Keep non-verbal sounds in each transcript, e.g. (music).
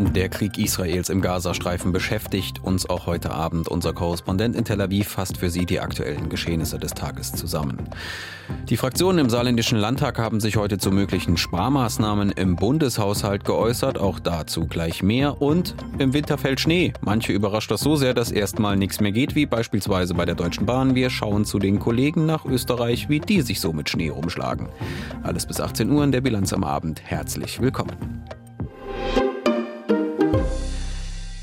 Der Krieg Israels im Gazastreifen beschäftigt uns auch heute Abend. Unser Korrespondent in Tel Aviv fasst für Sie die aktuellen Geschehnisse des Tages zusammen. Die Fraktionen im saarländischen Landtag haben sich heute zu möglichen Sparmaßnahmen im Bundeshaushalt geäußert. Auch dazu gleich mehr. Und im Winter fällt Schnee. Manche überrascht das so sehr, dass erstmal nichts mehr geht, wie beispielsweise bei der Deutschen Bahn. Wir schauen zu den Kollegen nach Österreich, wie die sich so mit Schnee rumschlagen. Alles bis 18 Uhr in der Bilanz am Abend. Herzlich willkommen.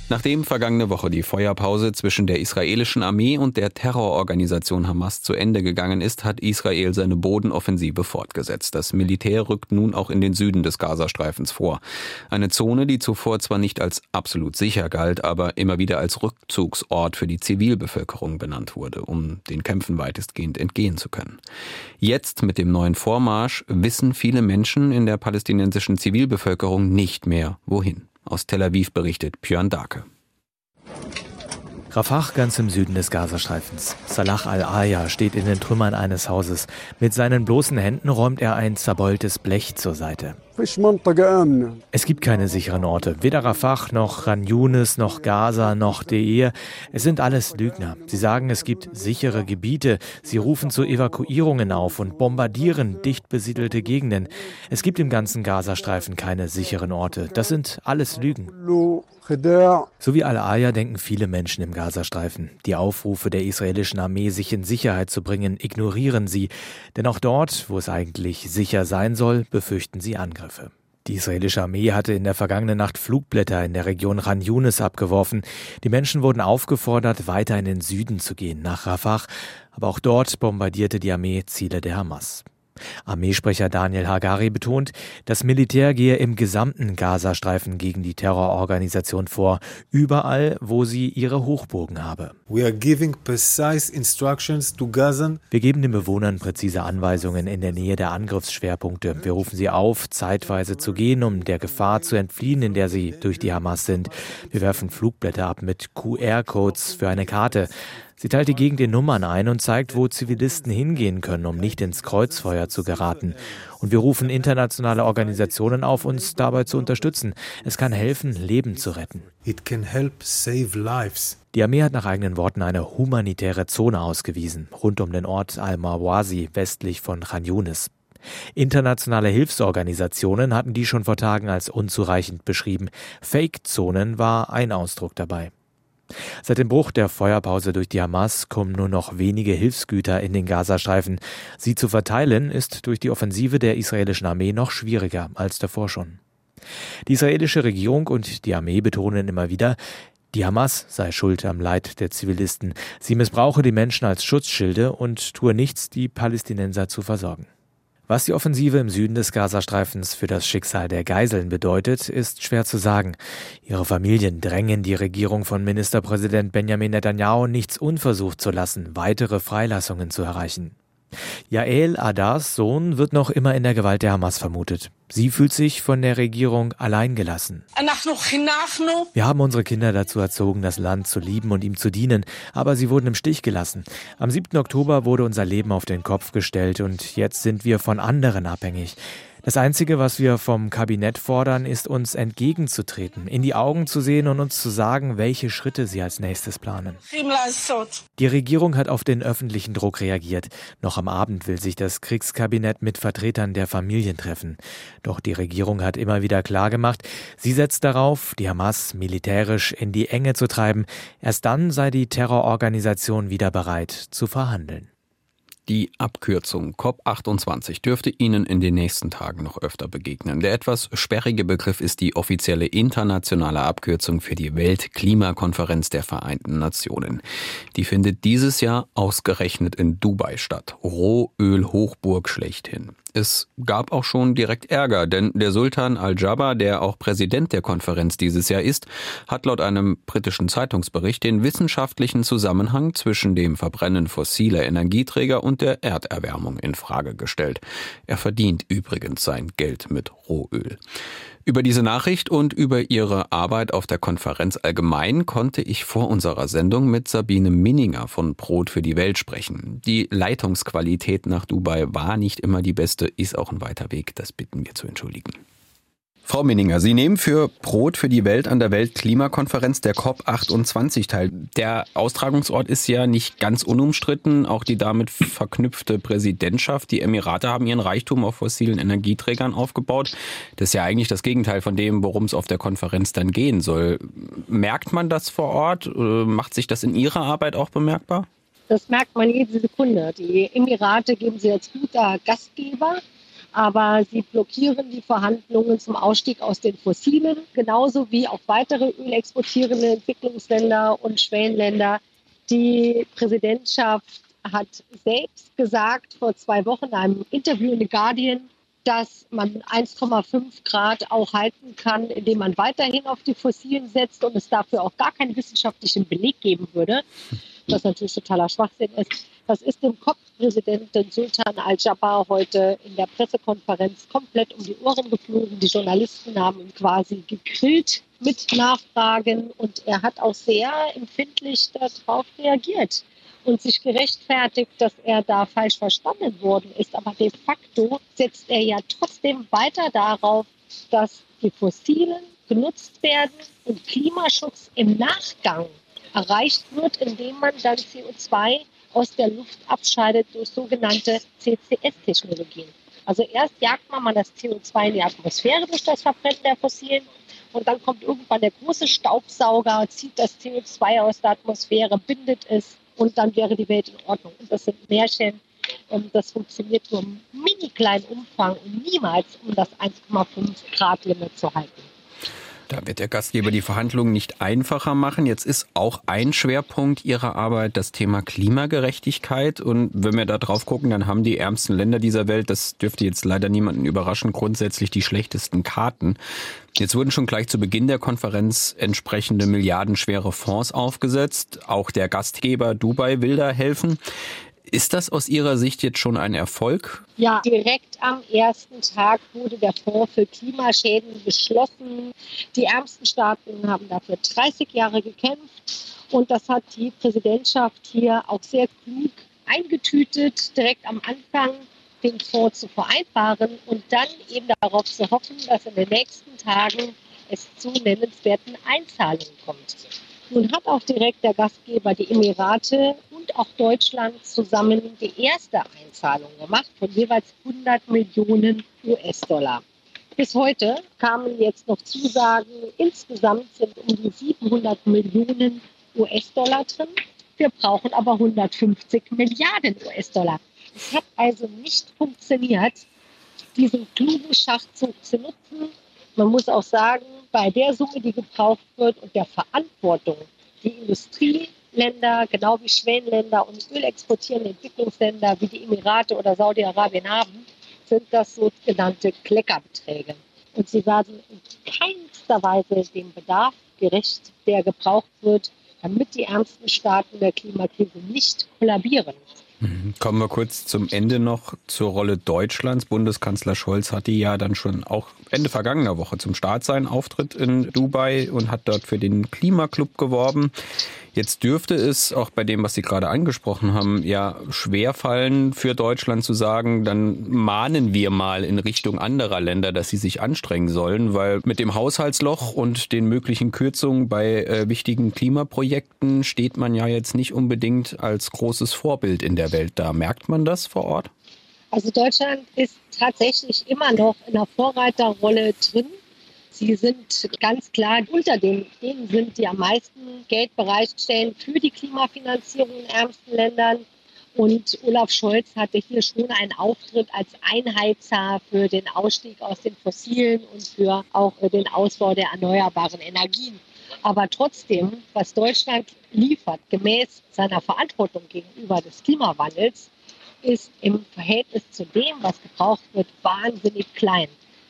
Nachdem vergangene Woche die Feuerpause zwischen der israelischen Armee und der Terrororganisation Hamas zu Ende gegangen ist, hat Israel seine Bodenoffensive fortgesetzt. Das Militär rückt nun auch in den Süden des Gazastreifens vor. Eine Zone, die zuvor zwar nicht als absolut sicher galt, aber immer wieder als Rückzugsort für die Zivilbevölkerung benannt wurde, um den Kämpfen weitestgehend entgehen zu können. Jetzt mit dem neuen Vormarsch wissen viele Menschen in der palästinensischen Zivilbevölkerung nicht mehr, wohin. Aus Tel Aviv berichtet Björn Darke. Rafah ganz im Süden des Gazastreifens. Salah al-Aya steht in den Trümmern eines Hauses. Mit seinen bloßen Händen räumt er ein zerbeultes Blech zur Seite. Es gibt keine sicheren Orte. Weder Rafah noch Ran Yunis noch Gaza noch Deir. Es sind alles Lügner. Sie sagen, es gibt sichere Gebiete. Sie rufen zu Evakuierungen auf und bombardieren dicht besiedelte Gegenden. Es gibt im ganzen Gazastreifen keine sicheren Orte. Das sind alles Lügen. So wie Al-Aya denken viele Menschen im Gazastreifen. Die Aufrufe der israelischen Armee, sich in Sicherheit zu bringen, ignorieren sie. Denn auch dort, wo es eigentlich sicher sein soll, befürchten sie Angriffe. Die israelische Armee hatte in der vergangenen Nacht Flugblätter in der Region Ran Yunis abgeworfen. Die Menschen wurden aufgefordert, weiter in den Süden zu gehen, nach Rafah. Aber auch dort bombardierte die Armee Ziele der Hamas. Armeesprecher Daniel Hagari betont, das Militär gehe im gesamten Gazastreifen gegen die Terrororganisation vor, überall, wo sie ihre Hochburgen habe. Wir geben den Bewohnern präzise Anweisungen in der Nähe der Angriffsschwerpunkte. Wir rufen sie auf, zeitweise zu gehen, um der Gefahr zu entfliehen, in der sie durch die Hamas sind. Wir werfen Flugblätter ab mit QR-Codes für eine Karte. Sie teilt die Gegend in Nummern ein und zeigt, wo Zivilisten hingehen können, um nicht ins Kreuzfeuer zu geraten. Und wir rufen internationale Organisationen auf, uns dabei zu unterstützen. Es kann helfen, Leben zu retten. Die Armee hat nach eigenen Worten eine humanitäre Zone ausgewiesen, rund um den Ort Al-Mawazi, westlich von Khan Yunis. Internationale Hilfsorganisationen hatten die schon vor Tagen als unzureichend beschrieben. Fake-Zonen war ein Ausdruck dabei. Seit dem Bruch der Feuerpause durch die Hamas kommen nur noch wenige Hilfsgüter in den Gazastreifen. Sie zu verteilen ist durch die Offensive der israelischen Armee noch schwieriger als davor schon. Die israelische Regierung und die Armee betonen immer wieder, die Hamas sei schuld am Leid der Zivilisten. Sie missbrauche die Menschen als Schutzschilde und tue nichts, die Palästinenser zu versorgen. Was die Offensive im Süden des Gazastreifens für das Schicksal der Geiseln bedeutet, ist schwer zu sagen. Ihre Familien drängen die Regierung von Ministerpräsident Benjamin Netanyahu nichts unversucht zu lassen, weitere Freilassungen zu erreichen. Yael Adars Sohn wird noch immer in der Gewalt der Hamas vermutet. Sie fühlt sich von der Regierung alleingelassen. Wir haben unsere Kinder dazu erzogen, das Land zu lieben und ihm zu dienen, aber sie wurden im Stich gelassen. Am 7. Oktober wurde unser Leben auf den Kopf gestellt und jetzt sind wir von anderen abhängig. Das Einzige, was wir vom Kabinett fordern, ist uns entgegenzutreten, in die Augen zu sehen und uns zu sagen, welche Schritte sie als nächstes planen. Die Regierung hat auf den öffentlichen Druck reagiert. Noch am Abend will sich das Kriegskabinett mit Vertretern der Familien treffen. Doch die Regierung hat immer wieder klargemacht, sie setzt darauf, die Hamas militärisch in die Enge zu treiben. Erst dann sei die Terrororganisation wieder bereit zu verhandeln. Die Abkürzung COP28 dürfte Ihnen in den nächsten Tagen noch öfter begegnen. Der etwas sperrige Begriff ist die offizielle internationale Abkürzung für die Weltklimakonferenz der Vereinten Nationen. Die findet dieses Jahr ausgerechnet in Dubai statt. Rohölhochburg schlechthin. Es gab auch schon direkt Ärger, denn der Sultan Al-Jabbar, der auch Präsident der Konferenz dieses Jahr ist, hat laut einem britischen Zeitungsbericht den wissenschaftlichen Zusammenhang zwischen dem Verbrennen fossiler Energieträger und der Erderwärmung in Frage gestellt. Er verdient übrigens sein Geld mit Rohöl. Über diese Nachricht und über ihre Arbeit auf der Konferenz allgemein konnte ich vor unserer Sendung mit Sabine Minninger von Brot für die Welt sprechen. Die Leitungsqualität nach Dubai war nicht immer die beste, ist auch ein weiter Weg, das bitten wir zu entschuldigen. Frau Minninger, Sie nehmen für Brot für die Welt an der Weltklimakonferenz der COP28 teil. Der Austragungsort ist ja nicht ganz unumstritten. Auch die damit verknüpfte Präsidentschaft. Die Emirate haben ihren Reichtum auf fossilen Energieträgern aufgebaut. Das ist ja eigentlich das Gegenteil von dem, worum es auf der Konferenz dann gehen soll. Merkt man das vor Ort? Macht sich das in Ihrer Arbeit auch bemerkbar? Das merkt man jede Sekunde. Die Emirate geben Sie als guter Gastgeber aber sie blockieren die Verhandlungen zum Ausstieg aus den Fossilen, genauso wie auch weitere ölexportierende Entwicklungsländer und Schwellenländer. Die Präsidentschaft hat selbst gesagt vor zwei Wochen in einem Interview in The Guardian, dass man 1,5 Grad auch halten kann, indem man weiterhin auf die Fossilen setzt und es dafür auch gar keinen wissenschaftlichen Beleg geben würde, was natürlich totaler Schwachsinn ist. Das ist dem Kopfpräsidenten Sultan al-Jabbar heute in der Pressekonferenz komplett um die Ohren geflogen. Die Journalisten haben ihn quasi gegrillt mit Nachfragen und er hat auch sehr empfindlich darauf reagiert und sich gerechtfertigt, dass er da falsch verstanden worden ist. Aber de facto setzt er ja trotzdem weiter darauf, dass die Fossilen genutzt werden und Klimaschutz im Nachgang erreicht wird, indem man dann CO2 aus der Luft abscheidet durch sogenannte CCS-Technologien. Also erst jagt man mal das CO2 in die Atmosphäre durch das Verbrennen der Fossilen und dann kommt irgendwann der große Staubsauger, zieht das CO2 aus der Atmosphäre, bindet es und dann wäre die Welt in Ordnung. Und das sind Märchen. Und das funktioniert nur im mini kleinen Umfang und niemals, um das 1,5 Grad Limit zu halten. Da wird der Gastgeber die Verhandlungen nicht einfacher machen. Jetzt ist auch ein Schwerpunkt Ihrer Arbeit das Thema Klimagerechtigkeit. Und wenn wir da drauf gucken, dann haben die ärmsten Länder dieser Welt, das dürfte jetzt leider niemanden überraschen, grundsätzlich die schlechtesten Karten. Jetzt wurden schon gleich zu Beginn der Konferenz entsprechende milliardenschwere Fonds aufgesetzt. Auch der Gastgeber Dubai will da helfen. Ist das aus Ihrer Sicht jetzt schon ein Erfolg? Ja, direkt am ersten Tag wurde der Fonds für Klimaschäden beschlossen. Die ärmsten Staaten haben dafür 30 Jahre gekämpft. Und das hat die Präsidentschaft hier auch sehr klug eingetütet, direkt am Anfang den Fonds zu vereinbaren und dann eben darauf zu hoffen, dass in den nächsten Tagen es zu nennenswerten Einzahlungen kommt. Nun hat auch direkt der Gastgeber die Emirate und auch Deutschland zusammen die erste Einzahlung gemacht von jeweils 100 Millionen US-Dollar. Bis heute kamen jetzt noch Zusagen. Insgesamt sind um die 700 Millionen US-Dollar drin. Wir brauchen aber 150 Milliarden US-Dollar. Es hat also nicht funktioniert, diesen klugen Schachzug zu nutzen. Man muss auch sagen, bei der Summe, die gebraucht wird und der Verantwortung, die Industrieländer, genau wie Schwellenländer und ölexportierende Entwicklungsländer wie die Emirate oder Saudi-Arabien haben, sind das sogenannte Kleckerbeträge. Und sie werden in keinster Weise dem Bedarf gerecht, der gebraucht wird, damit die ärmsten Staaten der Klimakrise nicht kollabieren. Mhm. Kommen wir kurz zum Ende noch zur Rolle Deutschlands. Bundeskanzler Scholz hatte ja dann schon auch Ende vergangener Woche zum Start seinen Auftritt in Dubai und hat dort für den Klimaclub geworben. Jetzt dürfte es auch bei dem, was Sie gerade angesprochen haben, ja schwer fallen für Deutschland zu sagen, dann mahnen wir mal in Richtung anderer Länder, dass sie sich anstrengen sollen, weil mit dem Haushaltsloch und den möglichen Kürzungen bei äh, wichtigen Klimaprojekten steht man ja jetzt nicht unbedingt als großes Vorbild in der Welt da. Merkt man das vor Ort? Also Deutschland ist tatsächlich immer noch in der Vorreiterrolle drin. Sie sind ganz klar unter den, denen sind, die am meisten Geld bereitstellen für die Klimafinanzierung in ärmsten Ländern. Und Olaf Scholz hatte hier schon einen Auftritt als Einheizer für den Ausstieg aus den Fossilen und für auch den Ausbau der erneuerbaren Energien. Aber trotzdem, was Deutschland liefert, gemäß seiner Verantwortung gegenüber des Klimawandels, ist im Verhältnis zu dem, was gebraucht wird, wahnsinnig klein.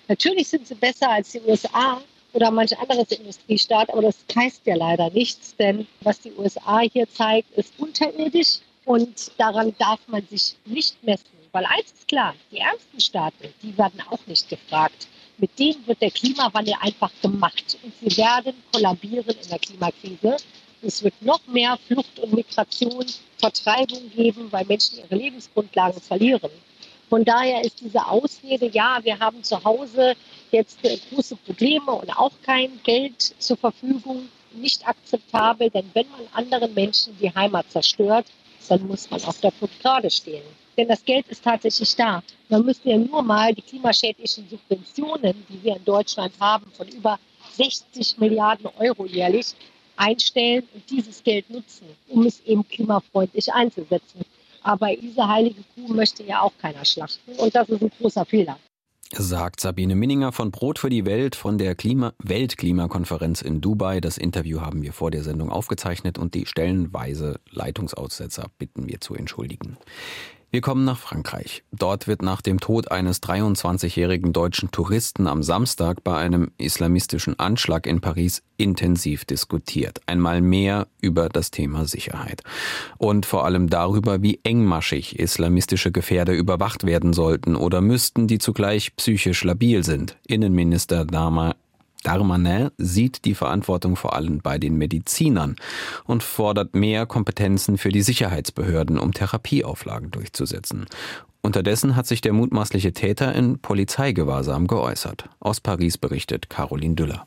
Natürlich sind sie besser als die USA oder manch anderes Industriestaat, aber das heißt ja leider nichts, denn was die USA hier zeigt, ist unterirdisch und daran darf man sich nicht messen. Weil eins ist klar, die ärmsten Staaten, die werden auch nicht gefragt, Mit denen wird der Klimawandel einfach gemacht und sie werden kollabieren in der Klimakrise. Es wird noch mehr Flucht und Migration, Vertreibung geben, weil Menschen ihre Lebensgrundlagen verlieren. Von daher ist diese Ausrede, ja, wir haben zu Hause jetzt äh, große Probleme und auch kein Geld zur Verfügung, nicht akzeptabel. Denn wenn man anderen Menschen die Heimat zerstört, dann muss man auch dafür gerade stehen. Denn das Geld ist tatsächlich da. Man müsste ja nur mal die klimaschädlichen Subventionen, die wir in Deutschland haben, von über 60 Milliarden Euro jährlich, einstellen und dieses Geld nutzen, um es eben klimafreundlich einzusetzen. Aber diese heilige Kuh möchte ja auch keiner schlachten und das ist ein großer Fehler. Sagt Sabine Minninger von Brot für die Welt von der Klima Weltklimakonferenz in Dubai. Das Interview haben wir vor der Sendung aufgezeichnet und die stellenweise Leitungsaussetzer bitten wir zu entschuldigen. Wir kommen nach Frankreich. Dort wird nach dem Tod eines 23-jährigen deutschen Touristen am Samstag bei einem islamistischen Anschlag in Paris intensiv diskutiert. Einmal mehr über das Thema Sicherheit. Und vor allem darüber, wie engmaschig islamistische Gefährder überwacht werden sollten oder müssten, die zugleich psychisch labil sind. Innenminister Dama Darmanin sieht die Verantwortung vor allem bei den Medizinern und fordert mehr Kompetenzen für die Sicherheitsbehörden, um Therapieauflagen durchzusetzen. Unterdessen hat sich der mutmaßliche Täter in Polizeigewahrsam geäußert. Aus Paris berichtet Caroline Düller.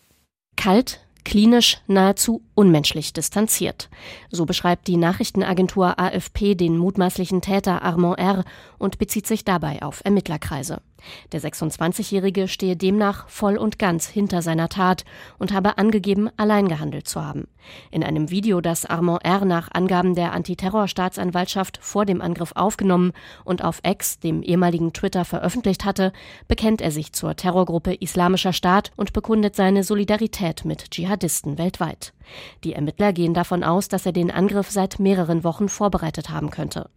Kalt, klinisch, nahezu unmenschlich distanziert. So beschreibt die Nachrichtenagentur AFP den mutmaßlichen Täter Armand R. und bezieht sich dabei auf Ermittlerkreise. Der 26-Jährige stehe demnach voll und ganz hinter seiner Tat und habe angegeben, allein gehandelt zu haben. In einem Video, das Armand R. nach Angaben der Antiterrorstaatsanwaltschaft vor dem Angriff aufgenommen und auf X, dem ehemaligen Twitter, veröffentlicht hatte, bekennt er sich zur Terrorgruppe Islamischer Staat und bekundet seine Solidarität mit Dschihadisten weltweit. Die Ermittler gehen davon aus, dass er den Angriff seit mehreren Wochen vorbereitet haben könnte.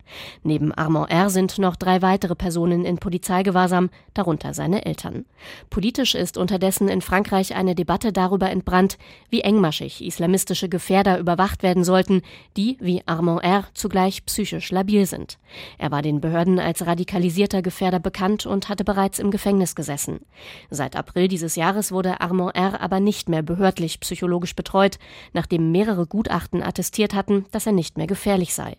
Neben Armand R. sind noch drei weitere Personen in Polizeigewahrsam, darunter seine Eltern. Politisch ist unterdessen in Frankreich eine Debatte darüber entbrannt, wie engmaschig islamistische Gefährder überwacht werden sollten, die, wie Armand R., zugleich psychisch labil sind. Er war den Behörden als radikalisierter Gefährder bekannt und hatte bereits im Gefängnis gesessen. Seit April dieses Jahres wurde Armand R. aber nicht mehr behördlich psychologisch betreut, nachdem mehrere Gutachten attestiert hatten, dass er nicht mehr gefährlich sei.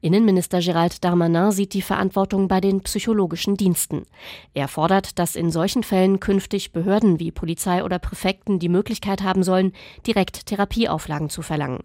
Innenminister Gérald Darmanin sieht die Verantwortung bei den psychologischen Diensten. Er fordert, dass in solchen Fällen künftig Behörden wie Polizei oder Präfekten die Möglichkeit haben sollen, direkt Therapieauflagen zu verlangen.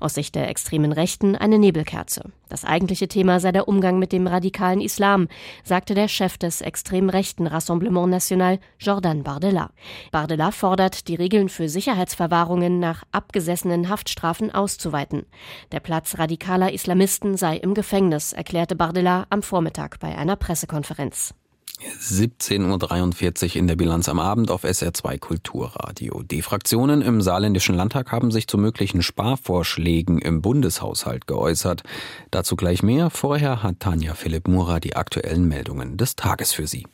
Aus Sicht der extremen Rechten eine Nebelkerze. Das eigentliche Thema sei der Umgang mit dem radikalen Islam, sagte der Chef des extrem rechten Rassemblement National, Jordan Bardella. Bardella fordert, die Regeln für Sicherheitsverwahrungen nach abgesessenen Haftstrafen auszuweiten. Der Platz radikaler Islamisten sei im Gefängnis, erklärte Bardella am Vormittag bei einer Pressekonferenz. 17.43 Uhr in der Bilanz am Abend auf SR2 Kulturradio. Die Fraktionen im Saarländischen Landtag haben sich zu möglichen Sparvorschlägen im Bundeshaushalt geäußert. Dazu gleich mehr. Vorher hat Tanja Philipp Mura die aktuellen Meldungen des Tages für Sie.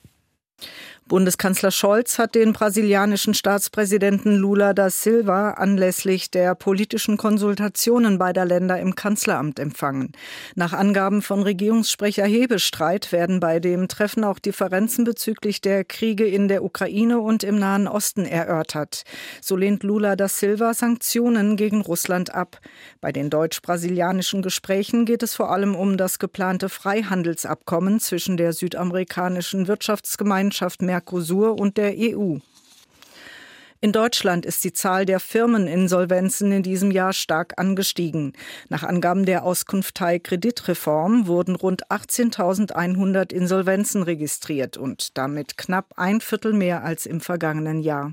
Bundeskanzler Scholz hat den brasilianischen Staatspräsidenten Lula da Silva anlässlich der politischen Konsultationen beider Länder im Kanzleramt empfangen. Nach Angaben von Regierungssprecher Hebestreit werden bei dem Treffen auch Differenzen bezüglich der Kriege in der Ukraine und im Nahen Osten erörtert. So lehnt Lula da Silva Sanktionen gegen Russland ab. Bei den deutsch-brasilianischen Gesprächen geht es vor allem um das geplante Freihandelsabkommen zwischen der südamerikanischen Wirtschaftsgemeinschaft Mercosur Mercosur und der EU. In Deutschland ist die Zahl der Firmeninsolvenzen in diesem Jahr stark angestiegen. Nach Angaben der Auskunftei Kreditreform wurden rund 18.100 Insolvenzen registriert und damit knapp ein Viertel mehr als im vergangenen Jahr.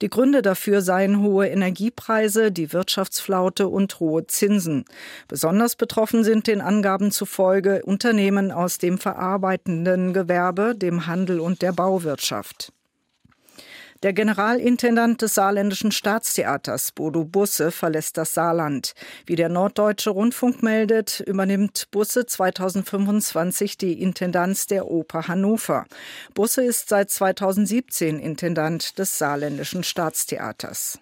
Die Gründe dafür seien hohe Energiepreise, die Wirtschaftsflaute und hohe Zinsen. Besonders betroffen sind den Angaben zufolge Unternehmen aus dem verarbeitenden Gewerbe, dem Handel und der Bauwirtschaft. Der Generalintendant des Saarländischen Staatstheaters, Bodo Busse, verlässt das Saarland. Wie der Norddeutsche Rundfunk meldet, übernimmt Busse 2025 die Intendanz der Oper Hannover. Busse ist seit 2017 Intendant des Saarländischen Staatstheaters.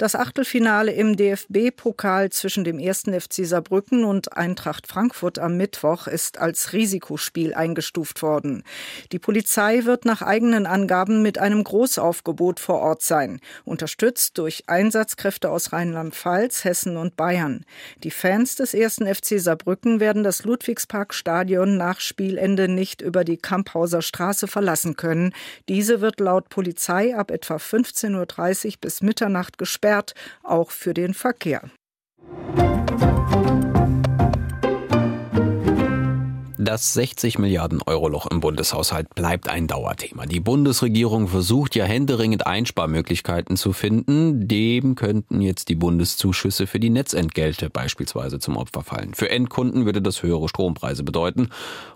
Das Achtelfinale im DFB-Pokal zwischen dem ersten FC Saarbrücken und Eintracht Frankfurt am Mittwoch ist als Risikospiel eingestuft worden. Die Polizei wird nach eigenen Angaben mit einem Großaufgebot vor Ort sein, unterstützt durch Einsatzkräfte aus Rheinland-Pfalz, Hessen und Bayern. Die Fans des ersten FC Saarbrücken werden das Ludwigsparkstadion nach Spielende nicht über die Kamphauser Straße verlassen können. Diese wird laut Polizei ab etwa 15.30 Uhr bis Mitternacht gesperrt, auch für den Verkehr. Das 60 Milliarden Euro Loch im Bundeshaushalt bleibt ein Dauerthema. Die Bundesregierung versucht ja händeringend Einsparmöglichkeiten zu finden. Dem könnten jetzt die Bundeszuschüsse für die Netzentgelte beispielsweise zum Opfer fallen. Für Endkunden würde das höhere Strompreise bedeuten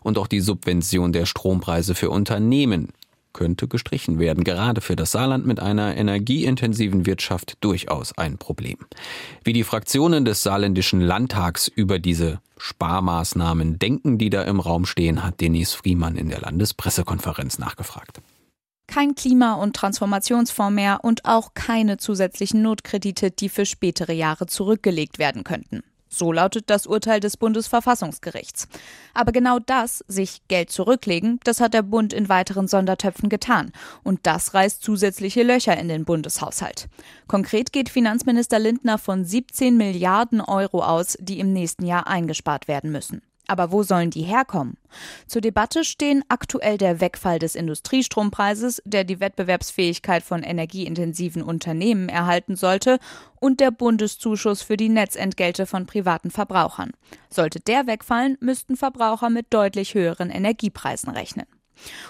und auch die Subvention der Strompreise für Unternehmen könnte gestrichen werden. Gerade für das Saarland mit einer energieintensiven Wirtschaft durchaus ein Problem. Wie die Fraktionen des saarländischen Landtags über diese Sparmaßnahmen denken, die da im Raum stehen, hat Denise Friemann in der Landespressekonferenz nachgefragt. Kein Klima- und Transformationsfonds mehr und auch keine zusätzlichen Notkredite, die für spätere Jahre zurückgelegt werden könnten. So lautet das Urteil des Bundesverfassungsgerichts. Aber genau das, sich Geld zurücklegen, das hat der Bund in weiteren Sondertöpfen getan. Und das reißt zusätzliche Löcher in den Bundeshaushalt. Konkret geht Finanzminister Lindner von 17 Milliarden Euro aus, die im nächsten Jahr eingespart werden müssen. Aber wo sollen die herkommen? Zur Debatte stehen aktuell der Wegfall des Industriestrompreises, der die Wettbewerbsfähigkeit von energieintensiven Unternehmen erhalten sollte, und der Bundeszuschuss für die Netzentgelte von privaten Verbrauchern. Sollte der wegfallen, müssten Verbraucher mit deutlich höheren Energiepreisen rechnen.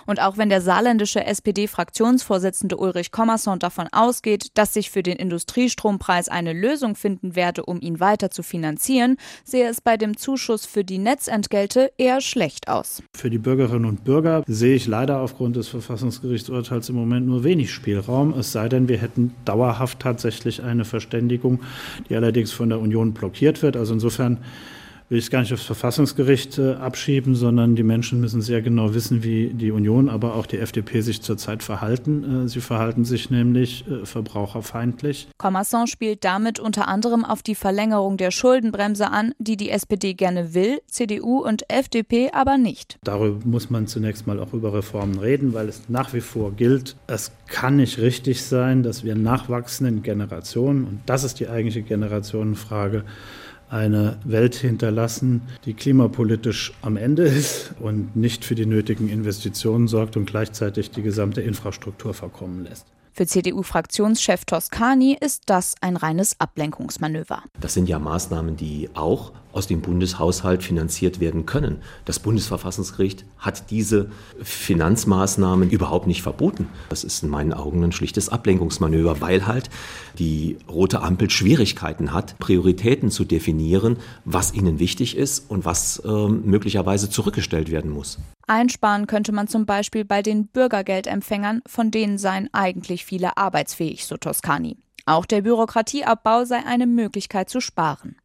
Und auch wenn der saarländische SPD-Fraktionsvorsitzende Ulrich Kommerson davon ausgeht, dass sich für den Industriestrompreis eine Lösung finden werde, um ihn weiter zu finanzieren, sehe es bei dem Zuschuss für die Netzentgelte eher schlecht aus. Für die Bürgerinnen und Bürger sehe ich leider aufgrund des Verfassungsgerichtsurteils im Moment nur wenig Spielraum, es sei denn, wir hätten dauerhaft tatsächlich eine Verständigung, die allerdings von der Union blockiert wird. Also insofern will ich es gar nicht aufs Verfassungsgericht äh, abschieben, sondern die Menschen müssen sehr genau wissen, wie die Union, aber auch die FDP sich zurzeit verhalten. Äh, sie verhalten sich nämlich äh, verbraucherfeindlich. Commerson spielt damit unter anderem auf die Verlängerung der Schuldenbremse an, die die SPD gerne will, CDU und FDP aber nicht. Darüber muss man zunächst mal auch über Reformen reden, weil es nach wie vor gilt, es kann nicht richtig sein, dass wir nachwachsenden Generationen, und das ist die eigentliche Generationenfrage, eine Welt hinterlassen, die klimapolitisch am Ende ist und nicht für die nötigen Investitionen sorgt und gleichzeitig die gesamte Infrastruktur verkommen lässt. Für CDU-Fraktionschef Toscani ist das ein reines Ablenkungsmanöver. Das sind ja Maßnahmen, die auch aus dem Bundeshaushalt finanziert werden können. Das Bundesverfassungsgericht hat diese Finanzmaßnahmen überhaupt nicht verboten. Das ist in meinen Augen ein schlichtes Ablenkungsmanöver, weil halt die rote Ampel Schwierigkeiten hat, Prioritäten zu definieren, was ihnen wichtig ist und was äh, möglicherweise zurückgestellt werden muss. Einsparen könnte man zum Beispiel bei den Bürgergeldempfängern, von denen seien eigentlich viele arbeitsfähig, so Toscani. Auch der Bürokratieabbau sei eine Möglichkeit zu sparen.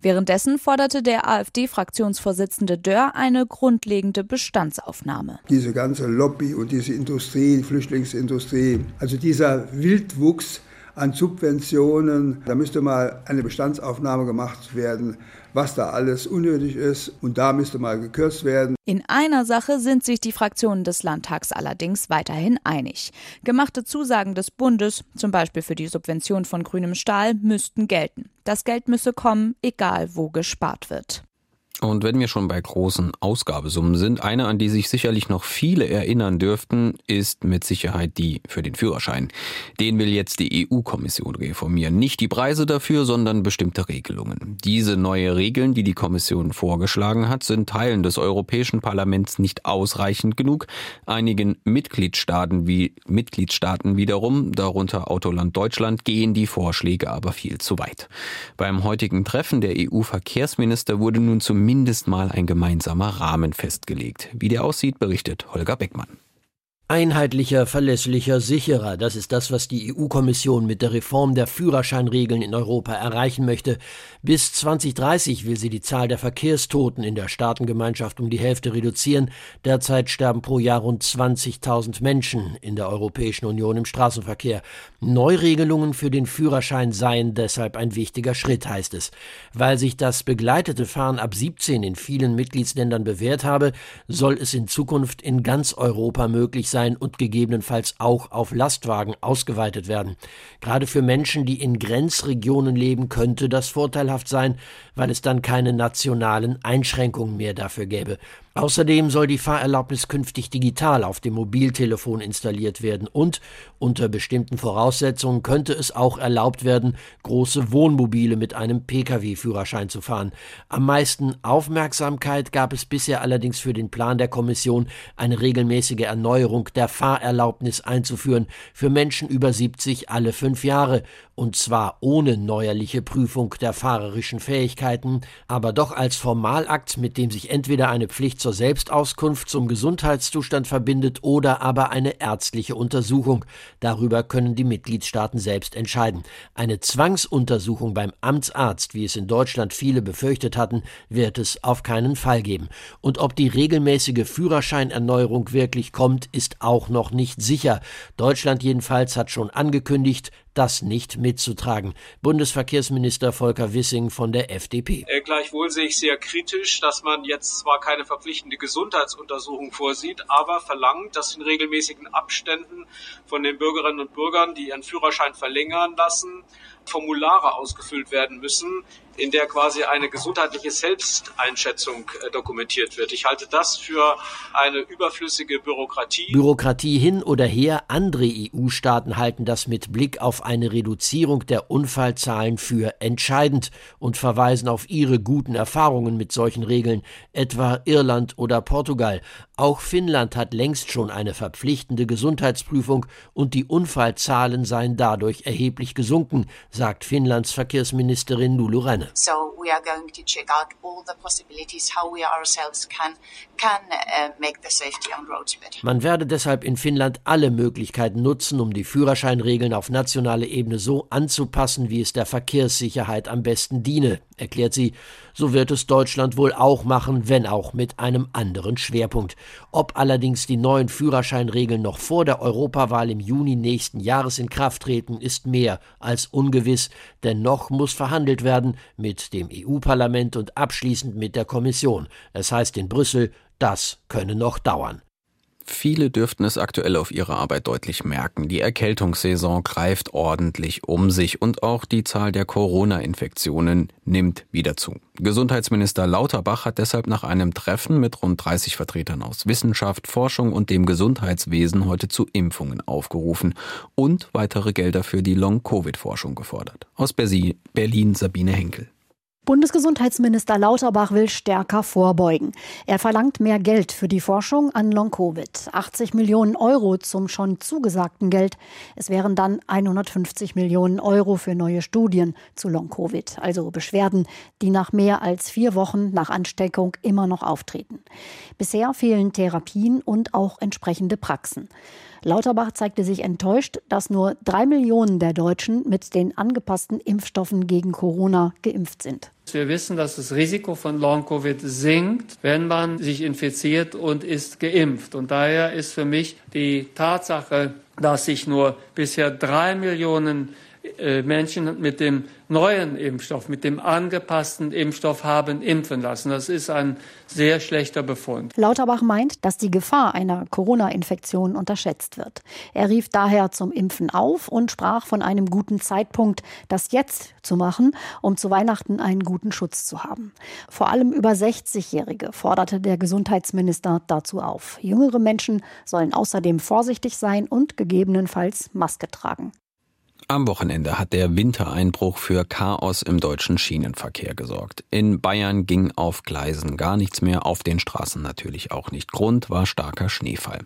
Währenddessen forderte der AfD-Fraktionsvorsitzende Dörr eine grundlegende Bestandsaufnahme. Diese ganze Lobby und diese Industrie, Flüchtlingsindustrie, also dieser Wildwuchs an Subventionen, da müsste mal eine Bestandsaufnahme gemacht werden was da alles unnötig ist. Und da müsste mal gekürzt werden. In einer Sache sind sich die Fraktionen des Landtags allerdings weiterhin einig. Gemachte Zusagen des Bundes, zum Beispiel für die Subvention von grünem Stahl, müssten gelten. Das Geld müsse kommen, egal wo gespart wird. Und wenn wir schon bei großen Ausgabesummen sind, eine, an die sich sicherlich noch viele erinnern dürften, ist mit Sicherheit die für den Führerschein. Den will jetzt die EU-Kommission reformieren. Nicht die Preise dafür, sondern bestimmte Regelungen. Diese neue Regeln, die die Kommission vorgeschlagen hat, sind Teilen des Europäischen Parlaments nicht ausreichend genug. Einigen Mitgliedstaaten wie Mitgliedstaaten wiederum, darunter Autoland Deutschland, gehen die Vorschläge aber viel zu weit. Beim heutigen Treffen der EU-Verkehrsminister wurde nun zum zumindest mal ein gemeinsamer Rahmen festgelegt. Wie der aussieht, berichtet Holger Beckmann. Einheitlicher, verlässlicher, sicherer, das ist das, was die EU-Kommission mit der Reform der Führerscheinregeln in Europa erreichen möchte. Bis 2030 will sie die Zahl der Verkehrstoten in der Staatengemeinschaft um die Hälfte reduzieren. Derzeit sterben pro Jahr rund 20.000 Menschen in der Europäischen Union im Straßenverkehr. Neuregelungen für den Führerschein seien deshalb ein wichtiger Schritt, heißt es. Weil sich das begleitete Fahren ab 17 in vielen Mitgliedsländern bewährt habe, soll es in Zukunft in ganz Europa möglich sein, sein und gegebenenfalls auch auf Lastwagen ausgeweitet werden. Gerade für Menschen, die in Grenzregionen leben, könnte das vorteilhaft sein, weil es dann keine nationalen Einschränkungen mehr dafür gäbe. Außerdem soll die Fahrerlaubnis künftig digital auf dem Mobiltelefon installiert werden und unter bestimmten Voraussetzungen könnte es auch erlaubt werden, große Wohnmobile mit einem Pkw-Führerschein zu fahren. Am meisten Aufmerksamkeit gab es bisher allerdings für den Plan der Kommission, eine regelmäßige Erneuerung der Fahrerlaubnis einzuführen für Menschen über 70 alle fünf Jahre und zwar ohne neuerliche Prüfung der fahrerischen Fähigkeiten, aber doch als Formalakt, mit dem sich entweder eine Pflicht zur Selbstauskunft zum Gesundheitszustand verbindet oder aber eine ärztliche Untersuchung. Darüber können die Mitgliedstaaten selbst entscheiden. Eine Zwangsuntersuchung beim Amtsarzt, wie es in Deutschland viele befürchtet hatten, wird es auf keinen Fall geben. Und ob die regelmäßige Führerscheinerneuerung wirklich kommt, ist auch noch nicht sicher. Deutschland jedenfalls hat schon angekündigt, das nicht mitzutragen. Bundesverkehrsminister Volker Wissing von der FDP. Äh, gleichwohl sehe ich sehr kritisch, dass man jetzt zwar keine verpflichtende Gesundheitsuntersuchung vorsieht, aber verlangt, dass in regelmäßigen Abständen von den Bürgerinnen und Bürgern, die ihren Führerschein verlängern lassen, Formulare ausgefüllt werden müssen, in der quasi eine gesundheitliche Selbsteinschätzung äh, dokumentiert wird. Ich halte das für eine überflüssige Bürokratie. Bürokratie hin oder her, andere EU-Staaten halten das mit Blick auf eine Reduzierung der Unfallzahlen für entscheidend und verweisen auf ihre guten Erfahrungen mit solchen Regeln, etwa Irland oder Portugal. Auch Finnland hat längst schon eine verpflichtende Gesundheitsprüfung und die Unfallzahlen seien dadurch erheblich gesunken, sagt Finnlands Verkehrsministerin Lulu Renne. So we are going to check out all the possibilities how we ourselves can can uh, make the safety on roads better. Man werde deshalb in Finnland alle Möglichkeiten nutzen, um die Führerscheinregeln auf nationaler Ebene so anzupassen, wie es der Verkehrssicherheit am besten diene, erklärt sie. So wird es Deutschland wohl auch machen, wenn auch mit einem anderen Schwerpunkt. Ob allerdings die neuen Führerscheinregeln noch vor der Europawahl im Juni nächsten Jahres in Kraft treten, ist mehr als ungewiss, denn noch muss verhandelt werden mit dem EU-Parlament und abschließend mit der Kommission. Es heißt in Brüssel, das könne noch dauern. Viele dürften es aktuell auf ihrer Arbeit deutlich merken. Die Erkältungssaison greift ordentlich um sich und auch die Zahl der Corona-Infektionen nimmt wieder zu. Gesundheitsminister Lauterbach hat deshalb nach einem Treffen mit rund 30 Vertretern aus Wissenschaft, Forschung und dem Gesundheitswesen heute zu Impfungen aufgerufen und weitere Gelder für die Long-Covid-Forschung gefordert. Aus Berlin Sabine Henkel. Bundesgesundheitsminister Lauterbach will stärker vorbeugen. Er verlangt mehr Geld für die Forschung an Long-Covid. 80 Millionen Euro zum schon zugesagten Geld. Es wären dann 150 Millionen Euro für neue Studien zu Long-Covid, also Beschwerden, die nach mehr als vier Wochen nach Ansteckung immer noch auftreten. Bisher fehlen Therapien und auch entsprechende Praxen. Lauterbach zeigte sich enttäuscht, dass nur drei Millionen der Deutschen mit den angepassten Impfstoffen gegen Corona geimpft sind. Wir wissen, dass das Risiko von Long-Covid sinkt, wenn man sich infiziert und ist geimpft. Und daher ist für mich die Tatsache, dass sich nur bisher drei Millionen Menschen mit dem neuen Impfstoff, mit dem angepassten Impfstoff haben impfen lassen. Das ist ein sehr schlechter Befund. Lauterbach meint, dass die Gefahr einer Corona-Infektion unterschätzt wird. Er rief daher zum Impfen auf und sprach von einem guten Zeitpunkt, das jetzt zu machen, um zu Weihnachten einen guten Schutz zu haben. Vor allem über 60-Jährige forderte der Gesundheitsminister dazu auf. Jüngere Menschen sollen außerdem vorsichtig sein und gegebenenfalls Maske tragen. Am Wochenende hat der Wintereinbruch für Chaos im deutschen Schienenverkehr gesorgt. In Bayern ging auf Gleisen gar nichts mehr, auf den Straßen natürlich auch nicht. Grund war starker Schneefall.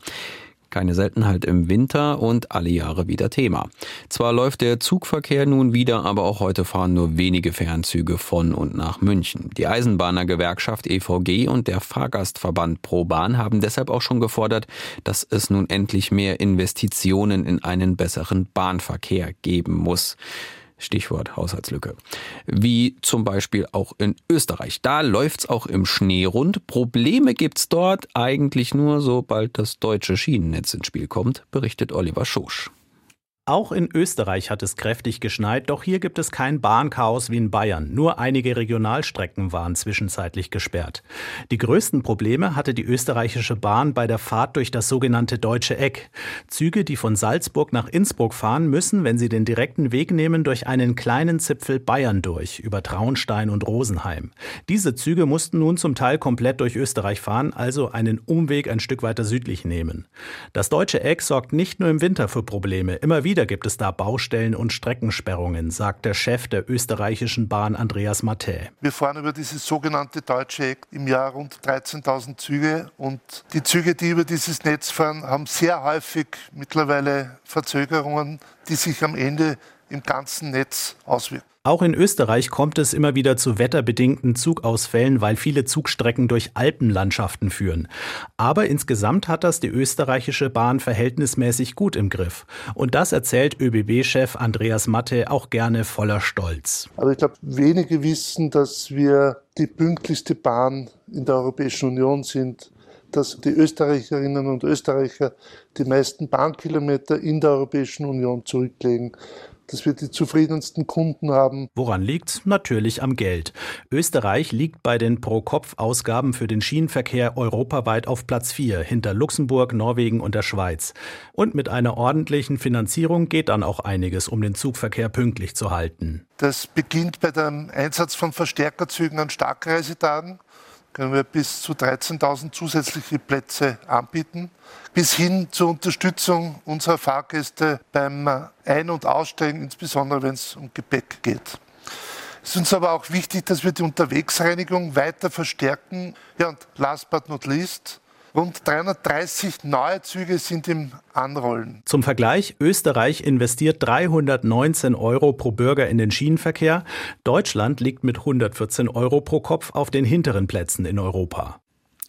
Keine Seltenheit im Winter und alle Jahre wieder Thema. Zwar läuft der Zugverkehr nun wieder, aber auch heute fahren nur wenige Fernzüge von und nach München. Die Eisenbahnergewerkschaft EVG und der Fahrgastverband ProBahn haben deshalb auch schon gefordert, dass es nun endlich mehr Investitionen in einen besseren Bahnverkehr geben muss. Stichwort Haushaltslücke. Wie zum Beispiel auch in Österreich. Da läuft's auch im Schnee rund. Probleme gibt's dort eigentlich nur, sobald das deutsche Schienennetz ins Spiel kommt, berichtet Oliver Schosch. Auch in Österreich hat es kräftig geschneit, doch hier gibt es kein Bahnchaos wie in Bayern. Nur einige Regionalstrecken waren zwischenzeitlich gesperrt. Die größten Probleme hatte die österreichische Bahn bei der Fahrt durch das sogenannte Deutsche Eck. Züge, die von Salzburg nach Innsbruck fahren, müssen, wenn sie den direkten Weg nehmen, durch einen kleinen Zipfel Bayern durch, über Traunstein und Rosenheim. Diese Züge mussten nun zum Teil komplett durch Österreich fahren, also einen Umweg ein Stück weiter südlich nehmen. Das Deutsche Eck sorgt nicht nur im Winter für Probleme. Immer wieder wieder gibt es da Baustellen und Streckensperrungen, sagt der Chef der österreichischen Bahn Andreas Matte. Wir fahren über dieses sogenannte Deutsche Eck im Jahr rund 13.000 Züge und die Züge, die über dieses Netz fahren, haben sehr häufig mittlerweile Verzögerungen, die sich am Ende im ganzen Netz auswirken. Auch in Österreich kommt es immer wieder zu wetterbedingten Zugausfällen, weil viele Zugstrecken durch Alpenlandschaften führen. Aber insgesamt hat das die österreichische Bahn verhältnismäßig gut im Griff. Und das erzählt ÖBB-Chef Andreas Matte auch gerne voller Stolz. Aber ich glaube, wenige wissen, dass wir die pünktlichste Bahn in der Europäischen Union sind dass die Österreicherinnen und Österreicher die meisten Bahnkilometer in der Europäischen Union zurücklegen dass wir die zufriedensten Kunden haben. Woran liegt's? Natürlich am Geld. Österreich liegt bei den Pro-Kopf-Ausgaben für den Schienenverkehr europaweit auf Platz 4, hinter Luxemburg, Norwegen und der Schweiz. Und mit einer ordentlichen Finanzierung geht dann auch einiges, um den Zugverkehr pünktlich zu halten. Das beginnt bei dem Einsatz von Verstärkerzügen an Starkreisetagen können wir bis zu 13.000 zusätzliche Plätze anbieten, bis hin zur Unterstützung unserer Fahrgäste beim Ein- und Aussteigen, insbesondere wenn es um Gepäck geht. Es ist uns aber auch wichtig, dass wir die Unterwegsreinigung weiter verstärken. Ja, und last but not least, Rund 330 neue Züge sind im Anrollen. Zum Vergleich, Österreich investiert 319 Euro pro Bürger in den Schienenverkehr. Deutschland liegt mit 114 Euro pro Kopf auf den hinteren Plätzen in Europa.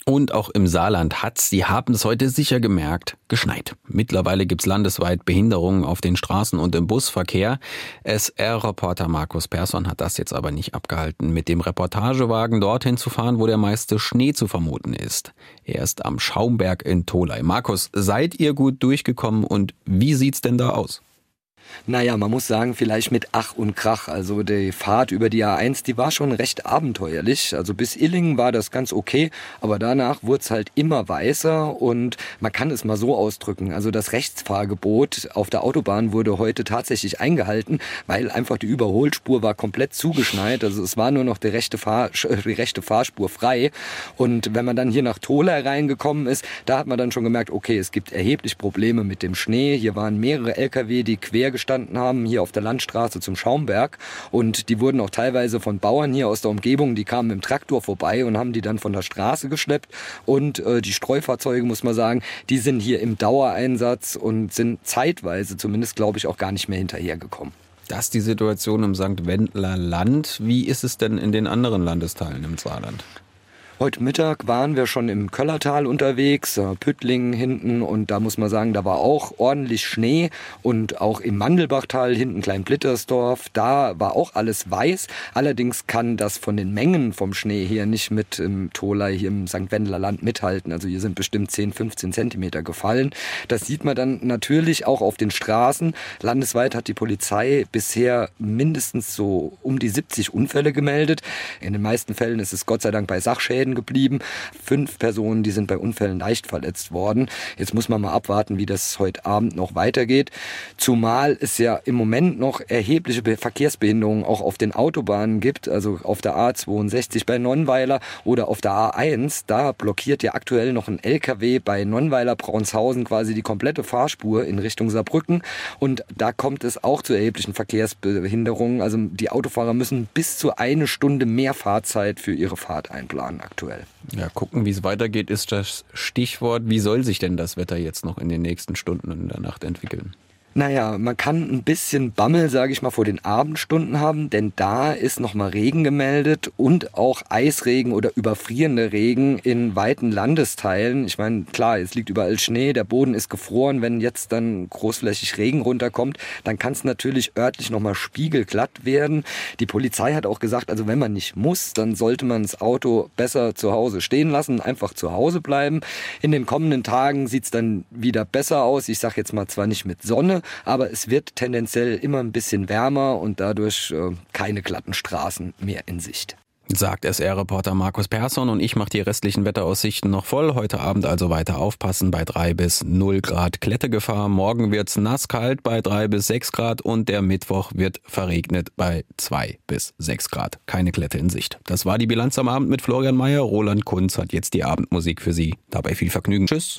Und auch im Saarland hat's, Sie haben es heute sicher gemerkt, geschneit. Mittlerweile gibt's landesweit Behinderungen auf den Straßen und im Busverkehr. SR-Reporter Markus Persson hat das jetzt aber nicht abgehalten, mit dem Reportagewagen dorthin zu fahren, wo der meiste Schnee zu vermuten ist. Er ist am Schaumberg in Tolai. Markus, seid ihr gut durchgekommen und wie sieht's denn da aus? Naja, man muss sagen, vielleicht mit Ach und Krach. Also die Fahrt über die A1, die war schon recht abenteuerlich. Also bis Illingen war das ganz okay, aber danach wurde es halt immer weißer und man kann es mal so ausdrücken. Also das Rechtsfahrgebot auf der Autobahn wurde heute tatsächlich eingehalten, weil einfach die Überholspur war komplett zugeschneit. Also es war nur noch die rechte, Fahr (laughs) die rechte Fahrspur frei. Und wenn man dann hier nach Tola reingekommen ist, da hat man dann schon gemerkt, okay, es gibt erheblich Probleme mit dem Schnee. Hier waren mehrere Lkw, die quer gestanden haben, hier auf der Landstraße zum Schaumberg. Und die wurden auch teilweise von Bauern hier aus der Umgebung, die kamen dem Traktor vorbei und haben die dann von der Straße geschleppt. Und äh, die Streufahrzeuge, muss man sagen, die sind hier im Dauereinsatz und sind zeitweise zumindest, glaube ich, auch gar nicht mehr hinterhergekommen. Das ist die Situation im St. Wendler Land. Wie ist es denn in den anderen Landesteilen im Saarland? Heute Mittag waren wir schon im Köllertal unterwegs, äh, Püttlingen hinten und da muss man sagen, da war auch ordentlich Schnee und auch im Mandelbachtal hinten Kleinblittersdorf, da war auch alles weiß. Allerdings kann das von den Mengen vom Schnee hier nicht mit im Tolai hier im St. Wendler Land mithalten. Also hier sind bestimmt 10, 15 Zentimeter gefallen. Das sieht man dann natürlich auch auf den Straßen. Landesweit hat die Polizei bisher mindestens so um die 70 Unfälle gemeldet. In den meisten Fällen ist es Gott sei Dank bei Sachschäden Schäden geblieben. Fünf Personen, die sind bei Unfällen leicht verletzt worden. Jetzt muss man mal abwarten, wie das heute Abend noch weitergeht. Zumal es ja im Moment noch erhebliche Verkehrsbehinderungen auch auf den Autobahnen gibt, also auf der A62 bei Nonnweiler oder auf der A1. Da blockiert ja aktuell noch ein LKW bei Nonnweiler Braunshausen quasi die komplette Fahrspur in Richtung Saarbrücken. Und da kommt es auch zu erheblichen Verkehrsbehinderungen. Also die Autofahrer müssen bis zu eine Stunde mehr Fahrzeit für ihre Fahrt einplanen aktuell. Ja, gucken, wie es weitergeht, ist das Stichwort. Wie soll sich denn das Wetter jetzt noch in den nächsten Stunden in der Nacht entwickeln? Naja, man kann ein bisschen Bammel, sage ich mal, vor den Abendstunden haben, denn da ist nochmal Regen gemeldet und auch Eisregen oder überfrierende Regen in weiten Landesteilen. Ich meine, klar, es liegt überall Schnee, der Boden ist gefroren. Wenn jetzt dann großflächig Regen runterkommt, dann kann es natürlich örtlich nochmal spiegelglatt werden. Die Polizei hat auch gesagt, also wenn man nicht muss, dann sollte man das Auto besser zu Hause stehen lassen, einfach zu Hause bleiben. In den kommenden Tagen sieht es dann wieder besser aus. Ich sage jetzt mal zwar nicht mit Sonne, aber es wird tendenziell immer ein bisschen wärmer und dadurch äh, keine glatten Straßen mehr in Sicht. Sagt SR-Reporter Markus Persson und ich mache die restlichen Wetteraussichten noch voll. Heute Abend also weiter aufpassen bei 3 bis 0 Grad Klettegefahr. Morgen wird's nass kalt bei 3 bis 6 Grad und der Mittwoch wird verregnet bei 2 bis 6 Grad. Keine Klette in Sicht. Das war die Bilanz am Abend mit Florian Mayer. Roland Kunz hat jetzt die Abendmusik für Sie. Dabei viel Vergnügen. Tschüss.